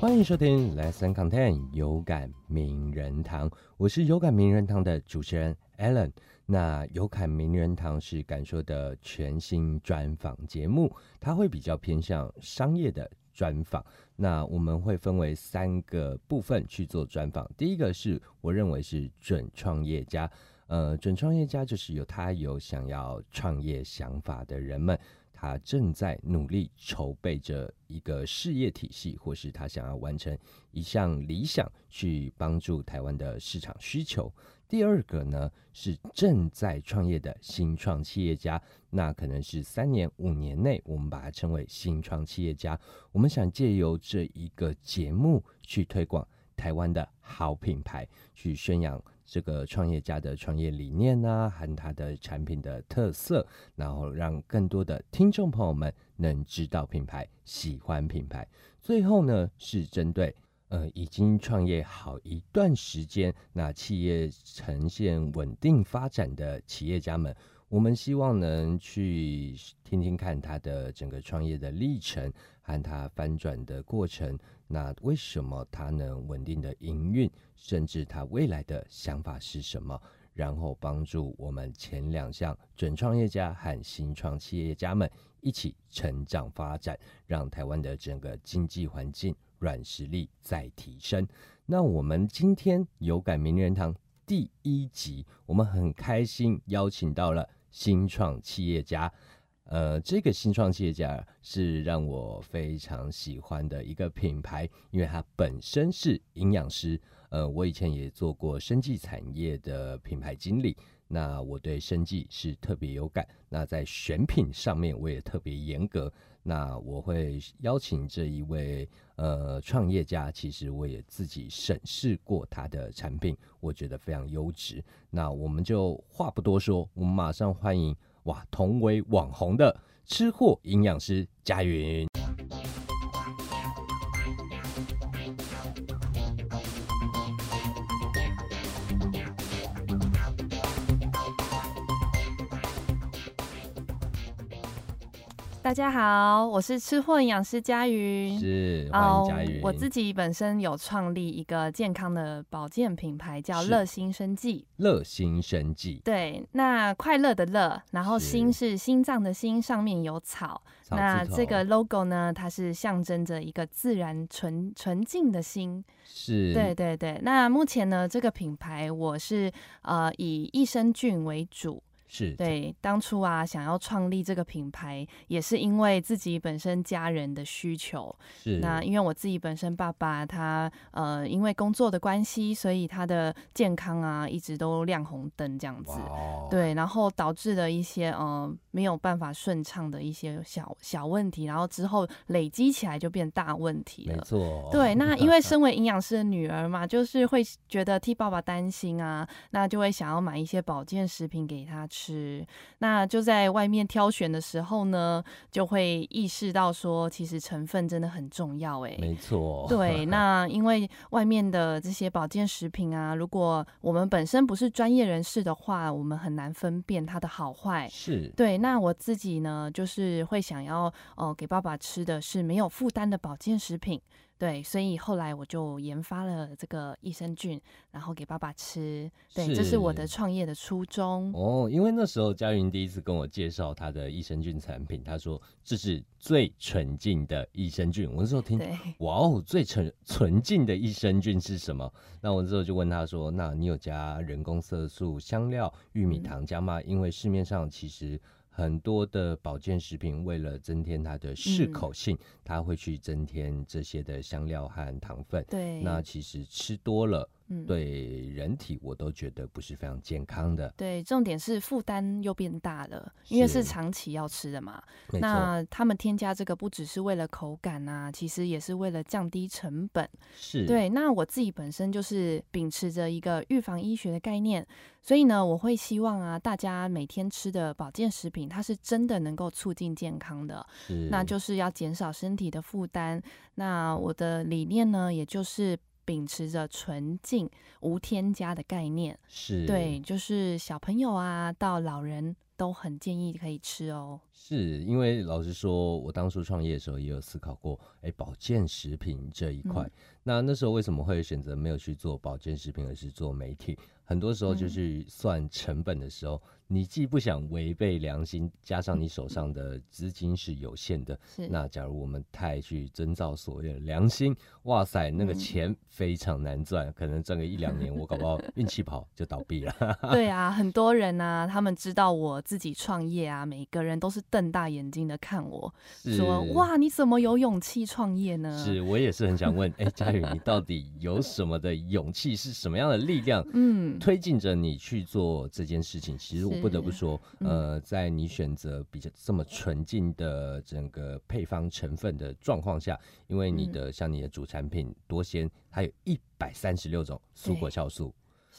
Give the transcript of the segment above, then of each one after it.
欢迎收听 Lesson Content 有感名人堂，我是有感名人堂的主持人 Alan。那有感名人堂是感受的全新专访节目，它会比较偏向商业的专访。那我们会分为三个部分去做专访。第一个是我认为是准创业家，呃，准创业家就是有他有想要创业想法的人们。他正在努力筹备着一个事业体系，或是他想要完成一项理想，去帮助台湾的市场需求。第二个呢，是正在创业的新创企业家，那可能是三年、五年内，我们把它称为新创企业家。我们想借由这一个节目去推广台湾的好品牌，去宣扬。这个创业家的创业理念啊，和他的产品的特色，然后让更多的听众朋友们能知道品牌，喜欢品牌。最后呢，是针对呃已经创业好一段时间，那企业呈现稳定发展的企业家们，我们希望能去听听看他的整个创业的历程和他翻转的过程。那为什么他能稳定的营运，甚至他未来的想法是什么？然后帮助我们前两项准创业家和新创企业家们一起成长发展，让台湾的整个经济环境软实力再提升。那我们今天有感名人堂第一集，我们很开心邀请到了新创企业家。呃，这个新创企业家是让我非常喜欢的一个品牌，因为它本身是营养师。呃，我以前也做过生技产业的品牌经理，那我对生计是特别有感。那在选品上面，我也特别严格。那我会邀请这一位呃创业家，其实我也自己审视过他的产品，我觉得非常优质。那我们就话不多说，我们马上欢迎。哇，同为网红的吃货营养师佳云。大家好，我是吃货营养师佳云，是欢迎佳云。我自己本身有创立一个健康的保健品牌，叫乐心生计。乐心生计，对，那快乐的乐，然后心是心脏的心，上面有草。那这个 logo 呢，它是象征着一个自然纯纯净的心。是，对对对。那目前呢，这个品牌我是呃以益生菌为主。是对，当初啊，想要创立这个品牌，也是因为自己本身家人的需求。是那因为我自己本身爸爸他呃，因为工作的关系，所以他的健康啊一直都亮红灯这样子。对，然后导致了一些呃没有办法顺畅的一些小小问题，然后之后累积起来就变大问题了。没错。对，那因为身为营养师的女儿嘛，就是会觉得替爸爸担心啊，那就会想要买一些保健食品给他吃。是，那就在外面挑选的时候呢，就会意识到说，其实成分真的很重要。哎，没错，对。那因为外面的这些保健食品啊，如果我们本身不是专业人士的话，我们很难分辨它的好坏。是对。那我自己呢，就是会想要哦，给爸爸吃的是没有负担的保健食品。对，所以后来我就研发了这个益生菌，然后给爸爸吃。对，这是我的创业的初衷。哦，因为那时候佳云第一次跟我介绍他的益生菌产品，他说这是最纯净的益生菌。我那时候听，哇哦，最纯纯净的益生菌是什么？那我那时候就问他说，那你有加人工色素、香料、玉米糖浆吗？因为市面上其实。很多的保健食品为了增添它的适口性，它会去增添这些的香料和糖分。对，那其实吃多了。对人体我都觉得不是非常健康的。对，重点是负担又变大了，因为是长期要吃的嘛。那他们添加这个不只是为了口感啊，其实也是为了降低成本。是对。那我自己本身就是秉持着一个预防医学的概念，所以呢，我会希望啊，大家每天吃的保健食品，它是真的能够促进健康的。那就是要减少身体的负担。那我的理念呢，也就是。秉持着纯净无添加的概念，是对，就是小朋友啊到老人都很建议可以吃哦。是因为老实说，我当初创业的时候也有思考过，哎，保健食品这一块。那那时候为什么会选择没有去做保健食品，而是做媒体？很多时候就是算成本的时候。你既不想违背良心，加上你手上的资金是有限的，那假如我们太去遵照所谓的良心，哇塞，那个钱非常难赚，可能赚个一两年，我搞不好运气不好就倒闭了。对啊，很多人呢，他们知道我自己创业啊，每个人都是瞪大眼睛的看我，说哇，你怎么有勇气创业呢？是我也是很想问，哎，佳宇，你到底有什么的勇气？是什么样的力量，嗯，推进着你去做这件事情？其实我。不得不说，呃，在你选择比较这么纯净的整个配方成分的状况下，因为你的像你的主产品多鲜，它有一百三十六种蔬果酵素。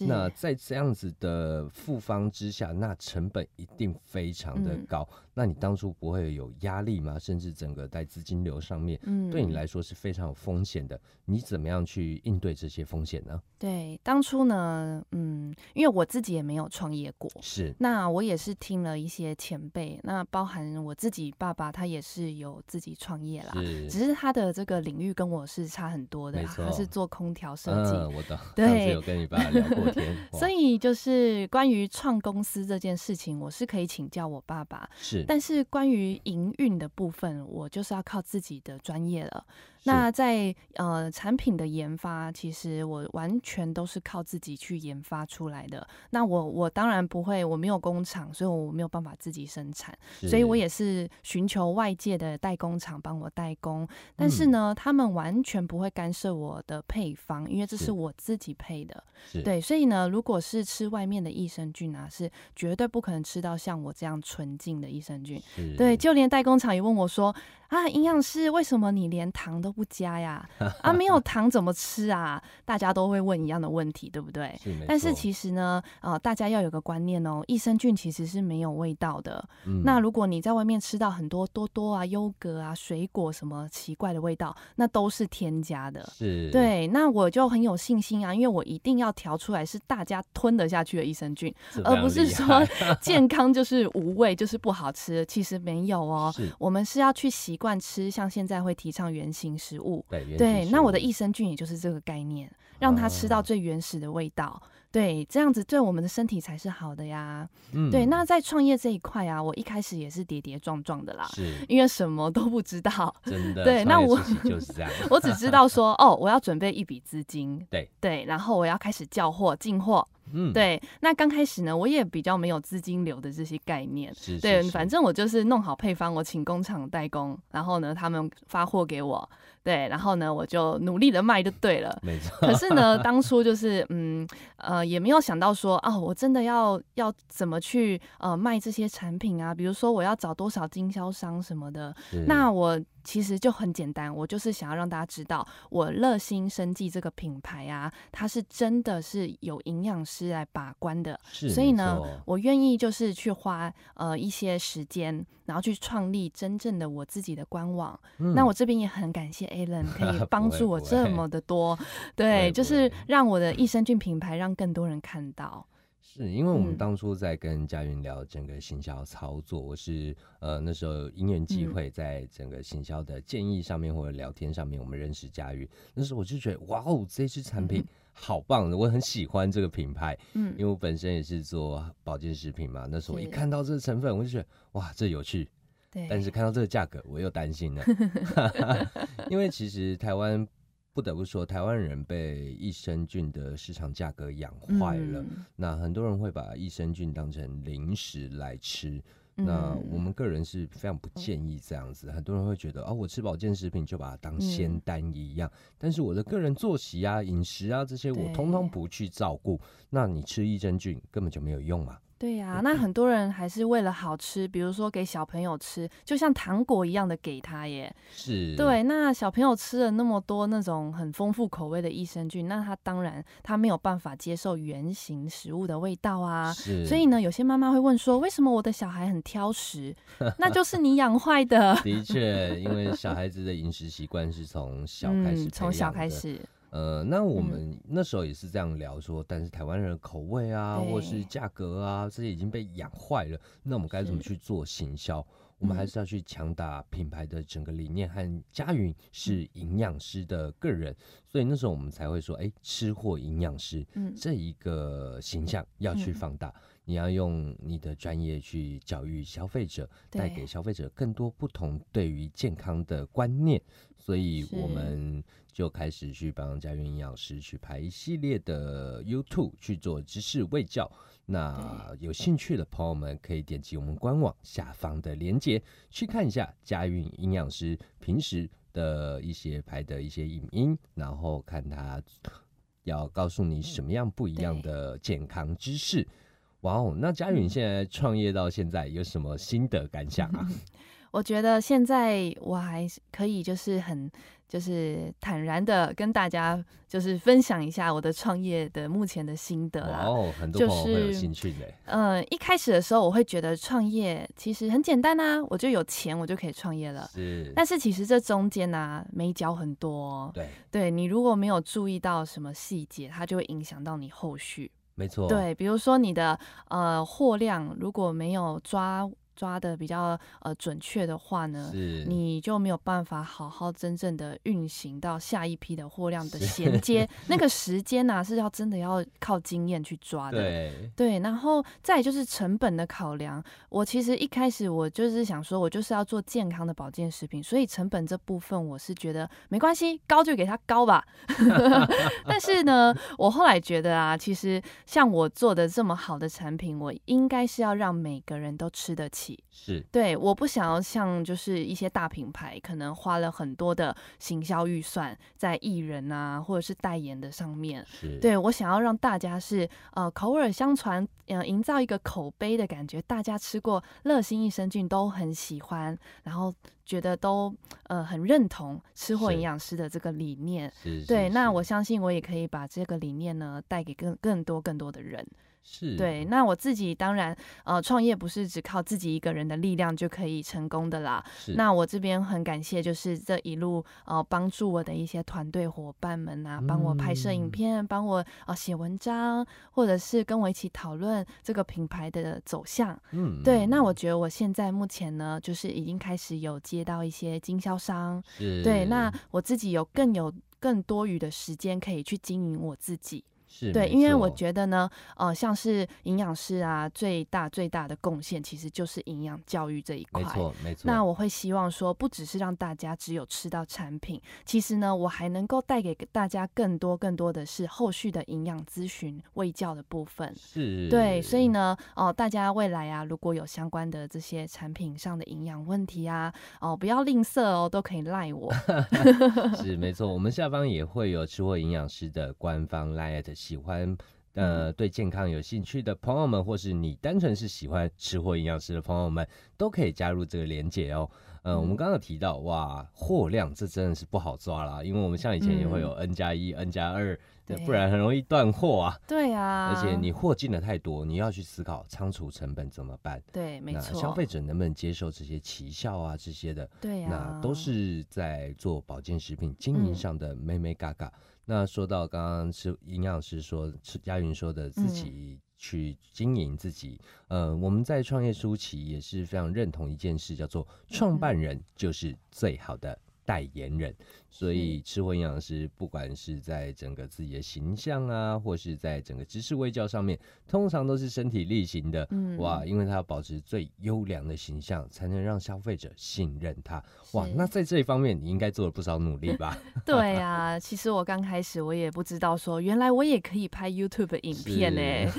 那在这样子的复方之下，那成本一定非常的高。那你当初不会有压力吗？甚至整个在资金流上面，嗯，对你来说是非常有风险的。你怎么样去应对这些风险呢？对，当初呢，嗯，因为我自己也没有创业过，是。那我也是听了一些前辈，那包含我自己爸爸，他也是有自己创业啦，只是他的这个领域跟我是差很多的，他是做空调设计。嗯，我懂。对，有跟你爸聊过天。所以就是关于创公司这件事情，我是可以请教我爸爸。是。但是关于营运的部分，我就是要靠自己的专业了。那在呃产品的研发，其实我完全都是靠自己去研发出来的。那我我当然不会，我没有工厂，所以我没有办法自己生产，所以我也是寻求外界的代工厂帮我代工。但是呢，他们完全不会干涉我的配方，因为这是我自己配的。对，所以呢，如果是吃外面的益生菌啊，是绝对不可能吃到像我这样纯净的益生菌。对，就连代工厂也问我说。啊，营养师，为什么你连糖都不加呀？啊，没有 糖怎么吃啊？大家都会问一样的问题，对不对？但是其实呢，呃，大家要有个观念哦，益生菌其实是没有味道的。那如果你在外面吃到很多多多啊、优格啊、水果什么奇怪的味道，那都是添加的。是，对。那我就很有信心啊，因为我一定要调出来是大家吞得下去的益生菌，而不是说 健康就是无味就是不好吃。其实没有哦，我们是要去习。惯吃像现在会提倡原型食物，对，那我的益生菌也就是这个概念，让它吃到最原始的味道，对，这样子对我们的身体才是好的呀。嗯，对。那在创业这一块啊，我一开始也是跌跌撞撞的啦，是，因为什么都不知道，真的。对，那我就是这样，我只知道说，哦，我要准备一笔资金，对对，然后我要开始叫货进货。嗯，对，那刚开始呢，我也比较没有资金流的这些概念，对，反正我就是弄好配方，我请工厂代工，然后呢，他们发货给我，对，然后呢，我就努力的卖就对了，没错。可是呢，当初就是嗯呃，也没有想到说，哦，我真的要要怎么去呃卖这些产品啊？比如说我要找多少经销商什么的，那我。其实就很简单，我就是想要让大家知道，我乐心生计这个品牌啊，它是真的是有营养师来把关的。所以呢，我愿意就是去花呃一些时间，然后去创立真正的我自己的官网。那我这边也很感谢 Alan 可以 帮助我这么的多，对，就是让我的益生菌品牌让更多人看到。是因为我们当初在跟佳云聊整个行销操作，我是呃那时候因缘机会，在整个行销的建议上面或者聊天上面，我们认识佳云。那时候我就觉得哇哦，这支产品好棒的，我很喜欢这个品牌。嗯，因为我本身也是做保健食品嘛，那时候我一看到这个成分，我就觉得哇，这有趣。对，但是看到这个价格，我又担心了，因为其实台湾。不得不说，台湾人被益生菌的市场价格养坏了。那很多人会把益生菌当成零食来吃。那我们个人是非常不建议这样子。很多人会觉得，哦，我吃保健食品就把它当仙丹一样。但是我的个人作息啊、饮食啊这些，我通通不去照顾，那你吃益生菌根本就没有用嘛。对呀，那很多人还是为了好吃，比如说给小朋友吃，就像糖果一样的给他耶。是，对，那小朋友吃了那么多那种很丰富口味的益生菌，那他当然他没有办法接受原型食物的味道啊。是，所以呢，有些妈妈会问说，为什么我的小孩很挑食？那就是你养坏的。的确，因为小孩子的饮食习惯是从小开始，从小开始。呃，那我们那时候也是这样聊说，但是台湾人的口味啊，或是价格啊，这些已经被养坏了。那我们该怎么去做行销？我们还是要去强打品牌的整个理念和佳云是营养师的个人，所以那时候我们才会说，哎，吃货营养师这一个形象要去放大。你要用你的专业去教育消费者，带给消费者更多不同对于健康的观念，所以我们就开始去帮家园营养师去拍一系列的 YouTube 去做知识卫教。那有兴趣的朋友们可以点击我们官网下方的链接去看一下家运营养师平时的一些拍的一些影音，然后看他要告诉你什么样不一样的健康知识。哇哦，那佳允现在创业到现在有什么心得感想啊？我觉得现在我还可以就是很就是坦然的跟大家就是分享一下我的创业的目前的心得啦。哦，很多朋友会有兴趣的。嗯，一开始的时候我会觉得创业其实很简单啊，我就有钱我就可以创业了。是，但是其实这中间呢，没教很多。对，对你如果没有注意到什么细节，它就会影响到你后续。没错，对，比如说你的呃货量如果没有抓。抓的比较呃准确的话呢，你就没有办法好好真正的运行到下一批的货量的衔接，那个时间呢是要真的要靠经验去抓的。对对，然后再就是成本的考量。我其实一开始我就是想说，我就是要做健康的保健食品，所以成本这部分我是觉得没关系，高就给它高吧。但是呢，我后来觉得啊，其实像我做的这么好的产品，我应该是要让每个人都吃得起。是对，我不想要像就是一些大品牌，可能花了很多的行销预算在艺人啊，或者是代言的上面。是，对我想要让大家是呃口耳相传，呃营造一个口碑的感觉，大家吃过乐心益生菌都很喜欢，然后觉得都呃很认同吃货营养师的这个理念。对，那我相信我也可以把这个理念呢带给更更多更多的人。是对，那我自己当然，呃，创业不是只靠自己一个人的力量就可以成功的啦。那我这边很感谢，就是这一路呃帮助我的一些团队伙伴们啊，帮我拍摄影片，帮我呃写文章，或者是跟我一起讨论这个品牌的走向。嗯，对。那我觉得我现在目前呢，就是已经开始有接到一些经销商。对，那我自己有更有更多余的时间可以去经营我自己。对，因为我觉得呢，呃，像是营养师啊，最大最大的贡献其实就是营养教育这一块。没错，没错。那我会希望说，不只是让大家只有吃到产品，其实呢，我还能够带给大家更多更多的是后续的营养咨询、喂教的部分。是。对，所以呢，哦，大家未来啊，如果有相关的这些产品上的营养问题啊，哦，不要吝啬哦，都可以赖我。是，没错。我们下方也会有吃货营养师的官方赖的。喜欢呃对健康有兴趣的朋友们，或是你单纯是喜欢吃货营养师的朋友们，都可以加入这个连结哦。嗯，我们刚刚提到哇，货量这真的是不好抓啦，因为我们像以前也会有 N 加一、N 加二，不然很容易断货啊。对啊，而且你货进的太多，你要去思考仓储成本怎么办？对，没错。消费者能不能接受这些奇效啊？这些的，对啊，那都是在做保健食品经营上的妹妹嘎嘎。那说到刚刚是营养师说，是佳云说的自己去经营自己，呃，我们在创业初期也是非常认同一件事，叫做创办人就是最好的代言人。所以，吃货营养师不管是在整个自己的形象啊，或是在整个知识微教上面，通常都是身体力行的。嗯，哇，因为他要保持最优良的形象，才能让消费者信任他。哇，那在这一方面，你应该做了不少努力吧？对啊，其实我刚开始我也不知道说，原来我也可以拍 YouTube 影片呢。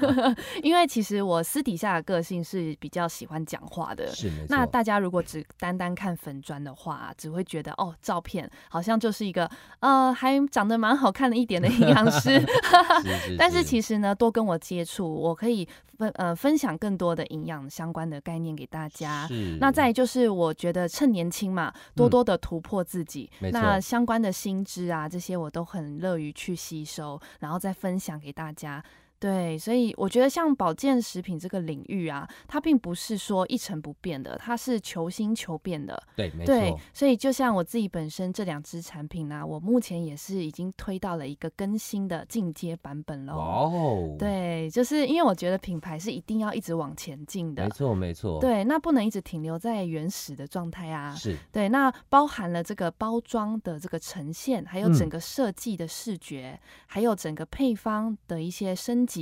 因为其实我私底下的个性是比较喜欢讲话的。是那大家如果只单单看粉砖的话，只会觉得哦，照片。好像就是一个呃，还长得蛮好看的一点的营养师 但是其实呢，多跟我接触，我可以分呃分享更多的营养相关的概念给大家。那再就是，我觉得趁年轻嘛，多多的突破自己。那相关的新知啊，这些我都很乐于去吸收，然后再分享给大家。对，所以我觉得像保健食品这个领域啊，它并不是说一成不变的，它是求新求变的。对，没错。所以就像我自己本身这两支产品呢，我目前也是已经推到了一个更新的进阶版本了。哦。对，就是因为我觉得品牌是一定要一直往前进的。没错，没错。对，那不能一直停留在原始的状态啊。是。对，那包含了这个包装的这个呈现，还有整个设计的视觉，还有整个配方的一些升级。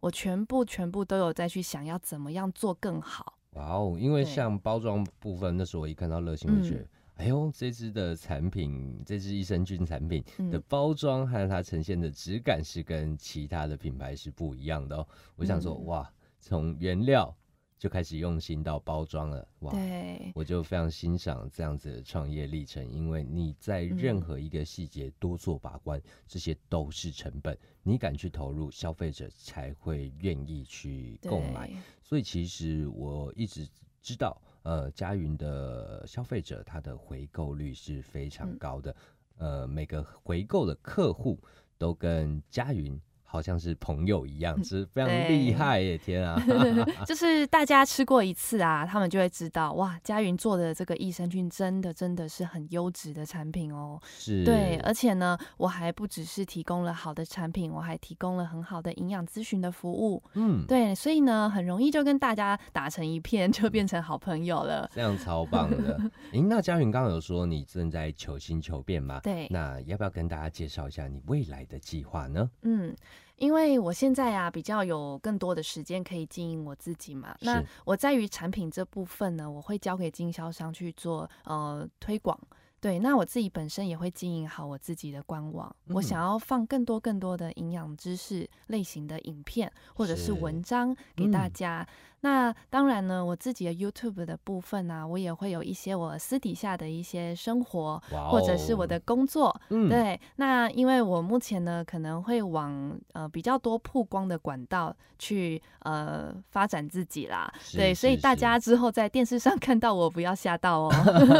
我全部全部都有再去想要怎么样做更好。哇哦！因为像包装部分，那时候我一看到乐心，我觉得，哎呦，这支的产品，这支益生菌产品的包装和它呈现的质感是跟其他的品牌是不一样的哦。我想说，哇，从原料。就开始用心到包装了，哇！对，我就非常欣赏这样子的创业历程，因为你在任何一个细节多做把关，这些都是成本，你敢去投入，消费者才会愿意去购买。所以其实我一直知道，呃，佳云的消费者他的回购率是非常高的，呃，每个回购的客户都跟佳云。好像是朋友一样，是非常厉害耶！天啊，就是大家吃过一次啊，他们就会知道哇，佳云做的这个益生菌真的真的是很优质的产品哦。是，对，而且呢，我还不只是提供了好的产品，我还提供了很好的营养咨询的服务。嗯，对，所以呢，很容易就跟大家打成一片，就变成好朋友了。这样超棒的。诶，那佳云刚刚有说你正在求新求变吗？对，那要不要跟大家介绍一下你未来的计划呢？嗯。因为我现在啊比较有更多的时间可以经营我自己嘛，那我在于产品这部分呢，我会交给经销商去做呃推广。对，那我自己本身也会经营好我自己的官网。我想要放更多更多的营养知识类型的影片或者是文章给大家。那当然呢，我自己的 YouTube 的部分呢，我也会有一些我私底下的一些生活，或者是我的工作。对，那因为我目前呢，可能会往呃比较多曝光的管道去呃发展自己啦。对，所以大家之后在电视上看到我，不要吓到哦，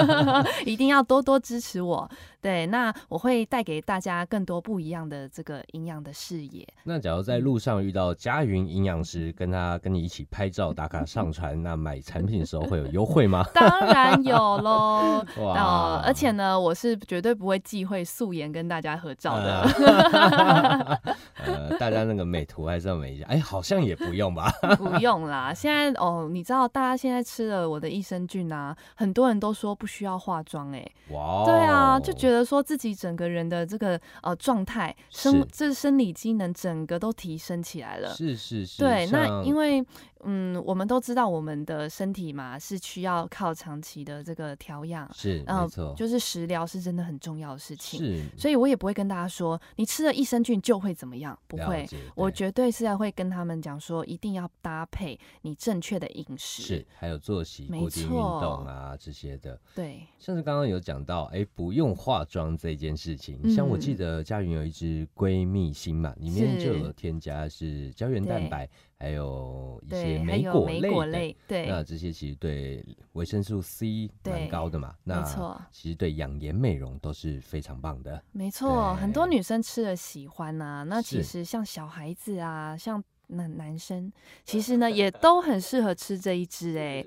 一定要多多支持我。对，那我会带给大家更多不一样的这个营养的视野。那假如在路上遇到佳云营养师，跟他跟你一起拍照打卡上传，那买产品的时候会有优惠吗？当然有喽！哇，而且呢，我是绝对不会忌讳素颜跟大家合照的。呃，大家那个美图还是要美一下。哎，好像也不用吧？不用啦。现在哦，你知道大家现在吃了我的益生菌啊，很多人都说不需要化妆。哎，哇，对啊，就觉觉得说自己整个人的这个呃状态生这生理机能整个都提升起来了，是是是，对，那因为。嗯，我们都知道我们的身体嘛是需要靠长期的这个调养，是没错，就是食疗是真的很重要的事情。是，所以我也不会跟大家说你吃了益生菌就会怎么样，不会，我绝对是要会跟他们讲说一定要搭配你正确的饮食，是，还有作息、固定运动啊这些的。对，像是刚刚有讲到，哎，不用化妆这件事情，像我记得佳云有一支闺蜜心嘛，里面就有添加是胶原蛋白。还有一些莓果类，对，那这些其实对维生素 C 蛮高的嘛，没错，其实对养颜美容都是非常棒的。没错，很多女生吃了喜欢呐，那其实像小孩子啊，像那男生，其实呢 也都很适合吃这一支哎。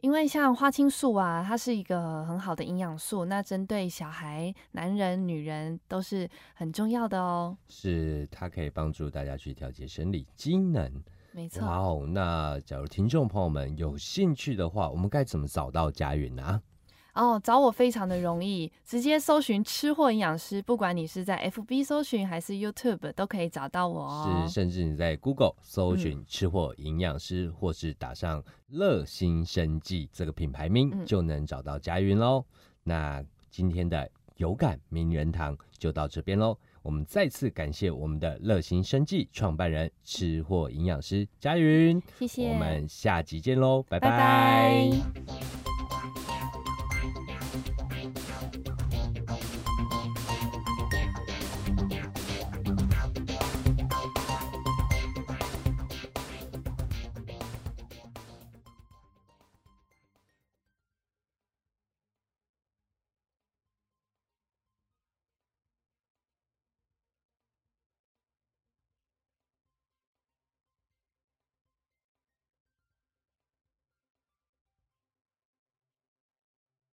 因为像花青素啊，它是一个很好的营养素，那针对小孩、男人、女人都是很重要的哦。是，它可以帮助大家去调节生理机能。没错。哇哦，那假如听众朋友们有兴趣的话，我们该怎么找到佳云呢？哦，找我非常的容易，直接搜寻“吃货营养师”，不管你是在 FB 搜寻还是 YouTube，都可以找到我哦。是，甚至你在 Google 搜寻“吃货营养师”，或是打上“乐心生计”这个品牌名，就能找到佳云喽。那今天的有感名人堂就到这边喽。我们再次感谢我们的乐心生计创办人、吃货营养师佳云，谢谢。我们下集见喽，拜拜。